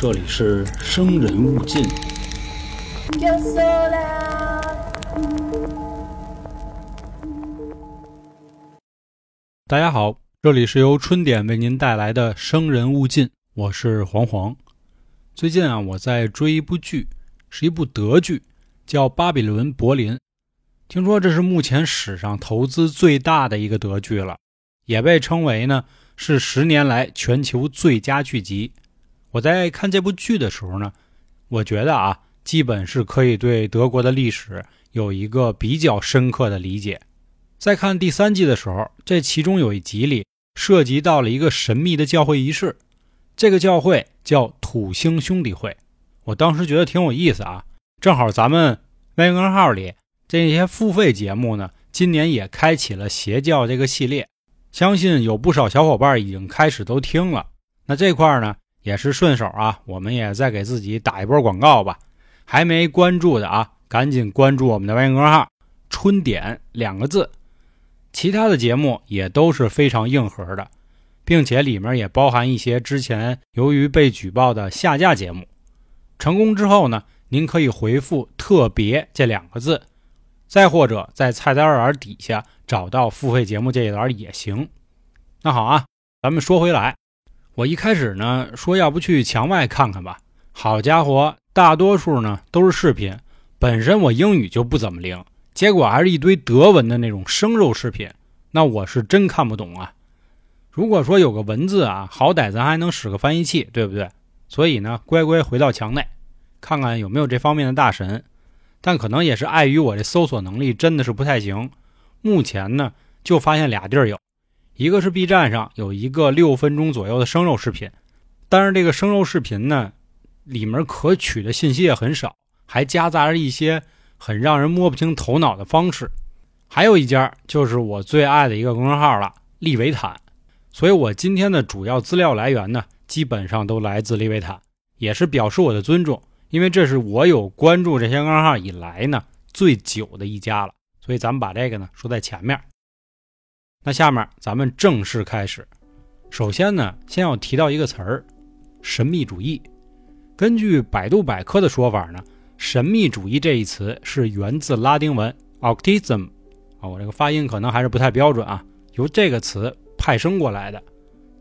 这里是生人勿近。大家好，这里是由春点为您带来的《生人勿近》，我是黄黄。最近啊，我在追一部剧，是一部德剧，叫《巴比伦柏林》。听说这是目前史上投资最大的一个德剧了，也被称为呢是十年来全球最佳剧集。我在看这部剧的时候呢，我觉得啊，基本是可以对德国的历史有一个比较深刻的理解。在看第三季的时候，这其中有一集里涉及到了一个神秘的教会仪式，这个教会叫土星兄弟会。我当时觉得挺有意思啊，正好咱们微公众号里这些付费节目呢，今年也开启了邪教这个系列，相信有不少小伙伴已经开始都听了。那这块呢，也是顺手啊，我们也再给自己打一波广告吧。还没关注的啊，赶紧关注我们的微信公众号“春点”两个字。其他的节目也都是非常硬核的，并且里面也包含一些之前由于被举报的下架节目。成功之后呢，您可以回复“特别”这两个字，再或者在菜单栏底下找到付费节目这一栏也行。那好啊，咱们说回来，我一开始呢说要不去墙外看看吧，好家伙，大多数呢都是视频，本身我英语就不怎么灵。结果还是一堆德文的那种生肉视频，那我是真看不懂啊。如果说有个文字啊，好歹咱还能使个翻译器，对不对？所以呢，乖乖回到墙内，看看有没有这方面的大神。但可能也是碍于我这搜索能力真的是不太行，目前呢就发现俩地儿有，一个是 B 站上有一个六分钟左右的生肉视频，但是这个生肉视频呢，里面可取的信息也很少，还夹杂着一些。很让人摸不清头脑的方式，还有一家就是我最爱的一个公众号了，利维坦。所以我今天的主要资料来源呢，基本上都来自利维坦，也是表示我的尊重，因为这是我有关注这些公众号以来呢最久的一家了。所以咱们把这个呢说在前面。那下面咱们正式开始。首先呢，先要提到一个词儿，神秘主义。根据百度百科的说法呢。神秘主义这一词是源自拉丁文 occultism，啊，我这个发音可能还是不太标准啊，由这个词派生过来的。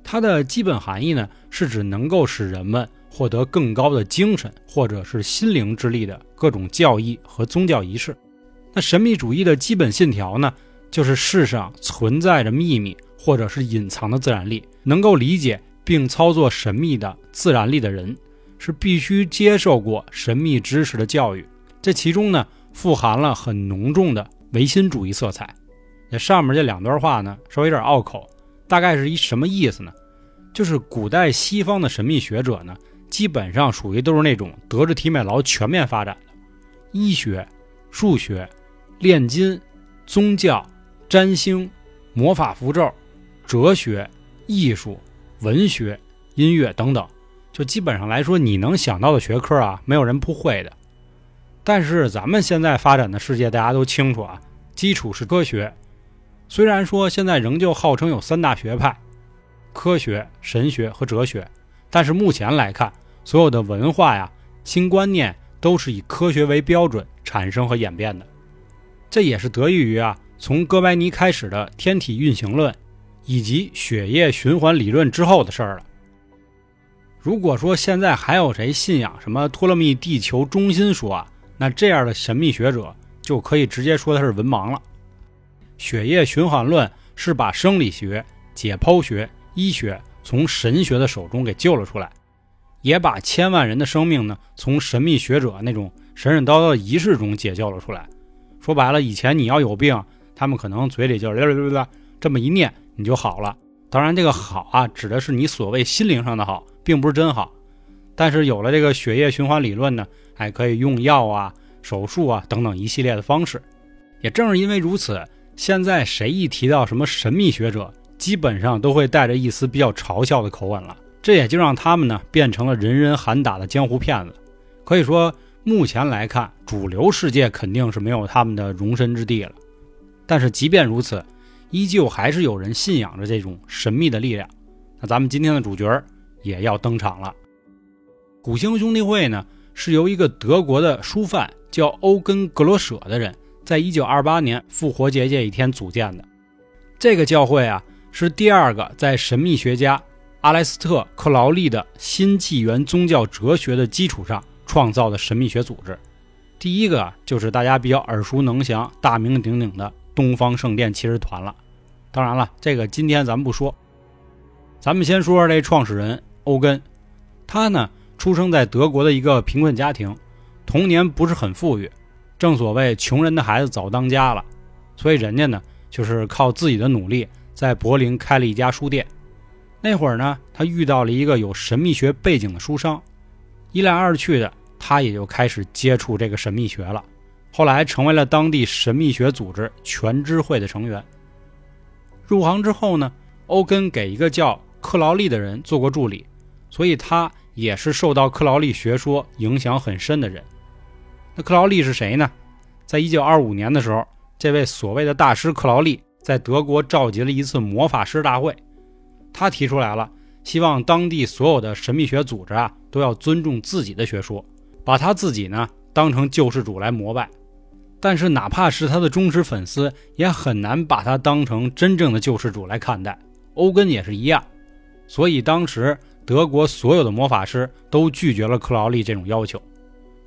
它的基本含义呢，是指能够使人们获得更高的精神或者是心灵之力的各种教义和宗教仪式。那神秘主义的基本信条呢，就是世上存在着秘密或者是隐藏的自然力，能够理解并操作神秘的自然力的人。是必须接受过神秘知识的教育，这其中呢富含了很浓重的唯心主义色彩。那上面这两段话呢稍微有点拗口，大概是一什么意思呢？就是古代西方的神秘学者呢，基本上属于都是那种德智体美劳全面发展的，医学、数学、炼金、宗教、占星、魔法符咒、哲学、艺术、文学、音乐等等。就基本上来说，你能想到的学科啊，没有人不会的。但是咱们现在发展的世界，大家都清楚啊，基础是科学。虽然说现在仍旧号称有三大学派：科学、神学和哲学，但是目前来看，所有的文化呀、新观念都是以科学为标准产生和演变的。这也是得益于啊，从哥白尼开始的天体运行论，以及血液循环理论之后的事儿了。如果说现在还有谁信仰什么托勒密地球中心说啊，那这样的神秘学者就可以直接说他是文盲了。血液循环论是把生理学、解剖学、医学从神学的手中给救了出来，也把千万人的生命呢从神秘学者那种神神叨叨的仪式中解救了出来。说白了，以前你要有病，他们可能嘴里就是这么一念你就好了。当然，这个好啊，指的是你所谓心灵上的好。并不是真好，但是有了这个血液循环理论呢，还可以用药啊、手术啊等等一系列的方式。也正是因为如此，现在谁一提到什么神秘学者，基本上都会带着一丝比较嘲笑的口吻了。这也就让他们呢变成了人人喊打的江湖骗子。可以说，目前来看，主流世界肯定是没有他们的容身之地了。但是即便如此，依旧还是有人信仰着这种神秘的力量。那咱们今天的主角。也要登场了。古星兄弟会呢，是由一个德国的书贩叫欧根·格罗舍的人，在一九二八年复活节这一天组建的。这个教会啊，是第二个在神秘学家阿莱斯特·克劳利的新纪元宗教哲学的基础上创造的神秘学组织。第一个就是大家比较耳熟能详、大名鼎鼎的东方圣殿骑士团了。当然了，这个今天咱们不说。咱们先说说这创始人欧根，他呢出生在德国的一个贫困家庭，童年不是很富裕，正所谓穷人的孩子早当家了，所以人家呢就是靠自己的努力在柏林开了一家书店。那会儿呢，他遇到了一个有神秘学背景的书商，一来二去的，他也就开始接触这个神秘学了，后来成为了当地神秘学组织全知会的成员。入行之后呢，欧根给一个叫克劳利的人做过助理，所以他也是受到克劳利学说影响很深的人。那克劳利是谁呢？在一九二五年的时候，这位所谓的大师克劳利在德国召集了一次魔法师大会，他提出来了，希望当地所有的神秘学组织啊都要尊重自己的学说，把他自己呢当成救世主来膜拜。但是哪怕是他的忠实粉丝，也很难把他当成真正的救世主来看待。欧根也是一样。所以当时德国所有的魔法师都拒绝了克劳利这种要求，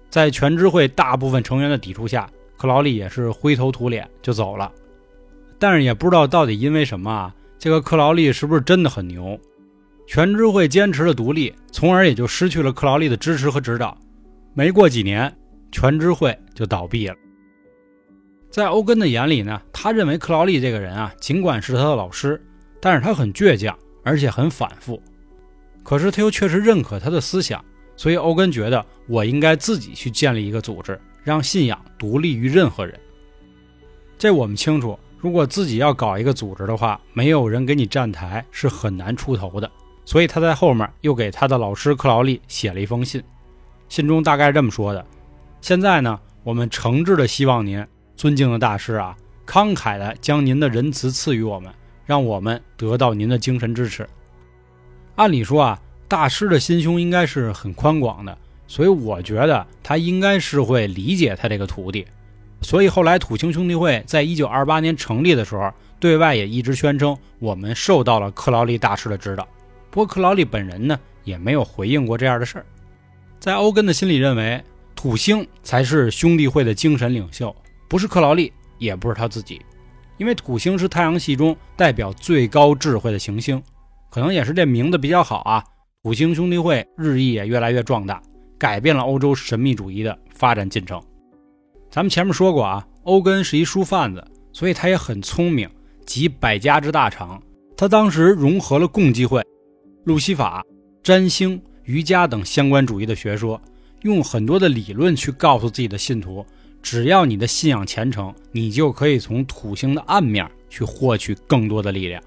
在全知会大部分成员的抵触下，克劳利也是灰头土脸就走了。但是也不知道到底因为什么啊，这个克劳利是不是真的很牛？全知会坚持了独立，从而也就失去了克劳利的支持和指导。没过几年，全知会就倒闭了。在欧根的眼里呢，他认为克劳利这个人啊，尽管是他的老师，但是他很倔强。而且很反复，可是他又确实认可他的思想，所以欧根觉得我应该自己去建立一个组织，让信仰独立于任何人。这我们清楚，如果自己要搞一个组织的话，没有人给你站台是很难出头的。所以他在后面又给他的老师克劳利写了一封信，信中大概这么说的：现在呢，我们诚挚的希望您，尊敬的大师啊，慷慨地将您的仁慈赐予我们。让我们得到您的精神支持。按理说啊，大师的心胸应该是很宽广的，所以我觉得他应该是会理解他这个徒弟。所以后来土星兄弟会在一九二八年成立的时候，对外也一直宣称我们受到了克劳利大师的指导。不过克劳利本人呢，也没有回应过这样的事儿。在欧根的心里认为，土星才是兄弟会的精神领袖，不是克劳利，也不是他自己。因为土星是太阳系中代表最高智慧的行星，可能也是这名字比较好啊。土星兄弟会日益也越来越壮大，改变了欧洲神秘主义的发展进程。咱们前面说过啊，欧根是一书贩子，所以他也很聪明，集百家之大成。他当时融合了共济会、路西法、占星、瑜伽等相关主义的学说，用很多的理论去告诉自己的信徒。只要你的信仰虔诚，你就可以从土星的暗面去获取更多的力量。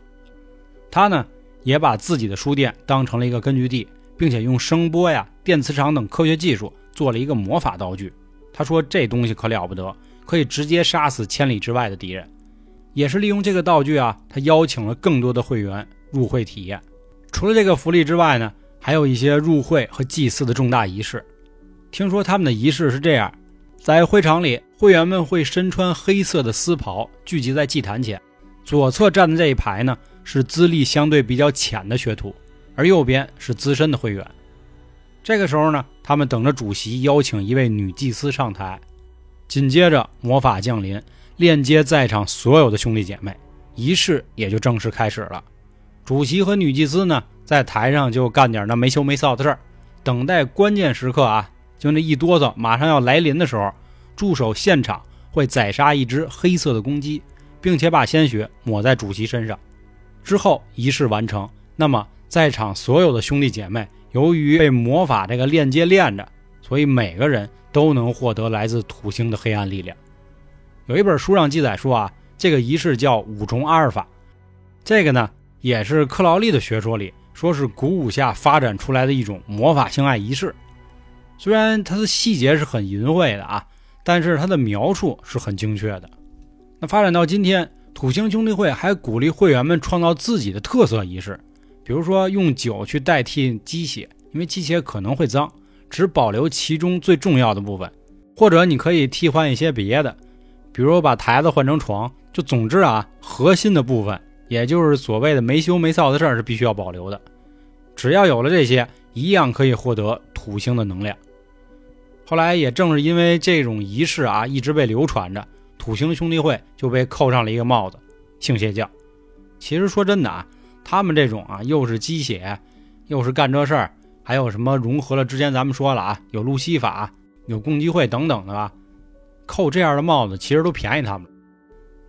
他呢，也把自己的书店当成了一个根据地，并且用声波呀、电磁场等科学技术做了一个魔法道具。他说这东西可了不得，可以直接杀死千里之外的敌人。也是利用这个道具啊，他邀请了更多的会员入会体验。除了这个福利之外呢，还有一些入会和祭祀的重大仪式。听说他们的仪式是这样。在会场里，会员们会身穿黑色的丝袍，聚集在祭坛前。左侧站的这一排呢，是资历相对比较浅的学徒，而右边是资深的会员。这个时候呢，他们等着主席邀请一位女祭司上台。紧接着，魔法降临，链接在场所有的兄弟姐妹，仪式也就正式开始了。主席和女祭司呢，在台上就干点那没羞没臊的事儿，等待关键时刻啊。就那一哆嗦，马上要来临的时候，驻守现场会宰杀一只黑色的公鸡，并且把鲜血抹在主席身上。之后仪式完成，那么在场所有的兄弟姐妹，由于被魔法这个链接链着，所以每个人都能获得来自土星的黑暗力量。有一本书上记载说啊，这个仪式叫五重阿尔法，这个呢也是克劳利的学说里说是鼓舞下发展出来的一种魔法性爱仪式。虽然它的细节是很淫秽的啊，但是它的描述是很精确的。那发展到今天，土星兄弟会还鼓励会员们创造自己的特色仪式，比如说用酒去代替鸡血，因为鸡血可能会脏，只保留其中最重要的部分，或者你可以替换一些别的，比如把台子换成床。就总之啊，核心的部分，也就是所谓的没羞没臊的事儿是必须要保留的。只要有了这些，一样可以获得土星的能量。后来也正是因为这种仪式啊，一直被流传着，土星兄弟会就被扣上了一个帽子——性邪教。其实说真的啊，他们这种啊，又是鸡血，又是干这事儿，还有什么融合了之前咱们说了啊，有路西法、有共济会等等的吧，扣这样的帽子其实都便宜他们。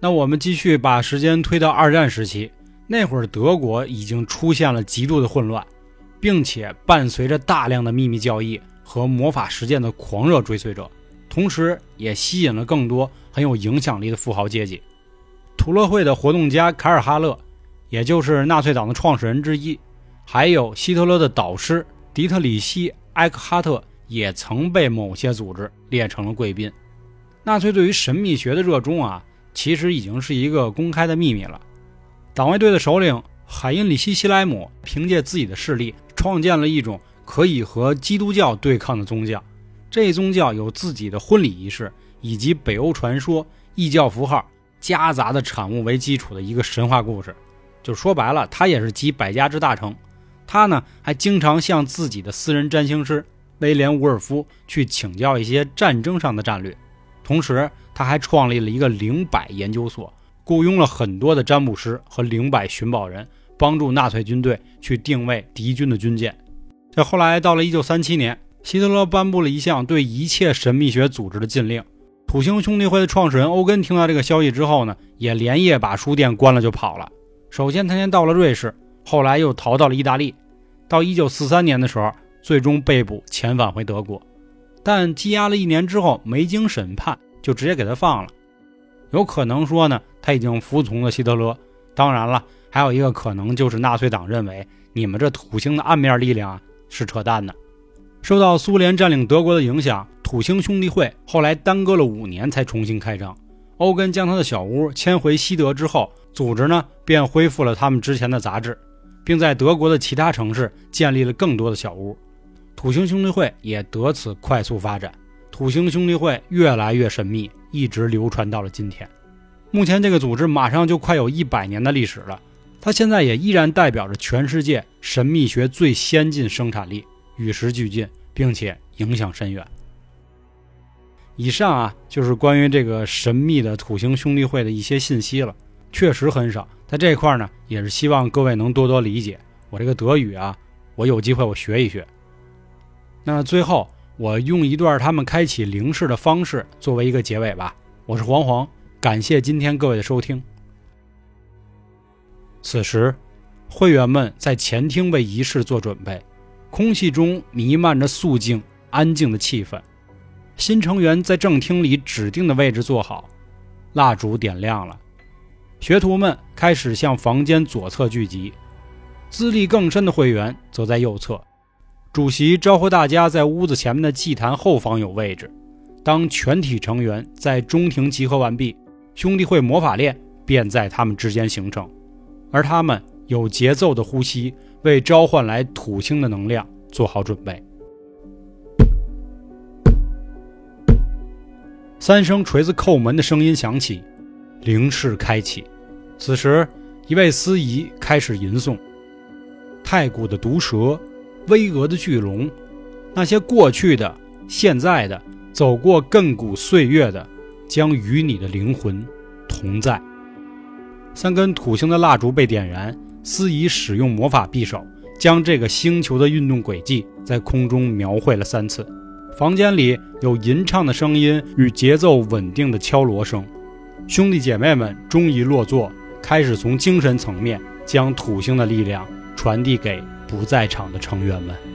那我们继续把时间推到二战时期，那会儿德国已经出现了极度的混乱，并且伴随着大量的秘密教义和魔法实践的狂热追随者，同时也吸引了更多很有影响力的富豪阶级。图勒会的活动家凯尔哈勒，也就是纳粹党的创始人之一，还有希特勒的导师迪特里希·埃克哈特，也曾被某些组织列成了贵宾。纳粹对于神秘学的热衷啊。其实已经是一个公开的秘密了。党卫队的首领海因里希·希莱姆凭借自己的势力，创建了一种可以和基督教对抗的宗教。这宗教有自己的婚礼仪式，以及北欧传说、异教符号夹杂的产物为基础的一个神话故事。就说白了，他也是集百家之大成。他呢，还经常向自己的私人占星师威廉·伍尔夫去请教一些战争上的战略，同时。他还创立了一个灵摆研究所，雇佣了很多的占卜师和灵摆寻宝人，帮助纳粹军队去定位敌军的军舰。这后来到了1937年，希特勒颁布了一项对一切神秘学组织的禁令。土星兄弟会的创始人欧根听到这个消息之后呢，也连夜把书店关了就跑了。首先他先到了瑞士，后来又逃到了意大利。到1943年的时候，最终被捕遣返回德国，但羁押了一年之后，没经审判。就直接给他放了，有可能说呢，他已经服从了希特勒。当然了，还有一个可能就是纳粹党认为你们这土星的暗面力量啊是扯淡的。受到苏联占领德国的影响，土星兄弟会后来耽搁了五年才重新开张。欧根将他的小屋迁回西德之后，组织呢便恢复了他们之前的杂志，并在德国的其他城市建立了更多的小屋。土星兄弟会也得此快速发展。土星兄弟会越来越神秘，一直流传到了今天。目前这个组织马上就快有一百年的历史了，它现在也依然代表着全世界神秘学最先进生产力，与时俱进，并且影响深远。以上啊，就是关于这个神秘的土星兄弟会的一些信息了，确实很少。在这块呢，也是希望各位能多多理解。我这个德语啊，我有机会我学一学。那最后。我用一段他们开启灵视的方式作为一个结尾吧。我是黄黄，感谢今天各位的收听。此时，会员们在前厅为仪式做准备，空气中弥漫着肃静、安静的气氛。新成员在正厅里指定的位置坐好，蜡烛点亮了，学徒们开始向房间左侧聚集，资历更深的会员则在右侧。主席招呼大家在屋子前面的祭坛后方有位置。当全体成员在中庭集合完毕，兄弟会魔法链便在他们之间形成，而他们有节奏的呼吸，为召唤来土星的能量做好准备。三声锤子叩门的声音响起，灵室开启。此时，一位司仪开始吟诵：“太古的毒蛇。”巍峨的巨龙，那些过去的、现在的、走过亘古岁月的，将与你的灵魂同在。三根土星的蜡烛被点燃，司仪使用魔法匕首，将这个星球的运动轨迹在空中描绘了三次。房间里有吟唱的声音与节奏稳定的敲锣声。兄弟姐妹们终于落座，开始从精神层面将土星的力量传递给。不在场的成员们。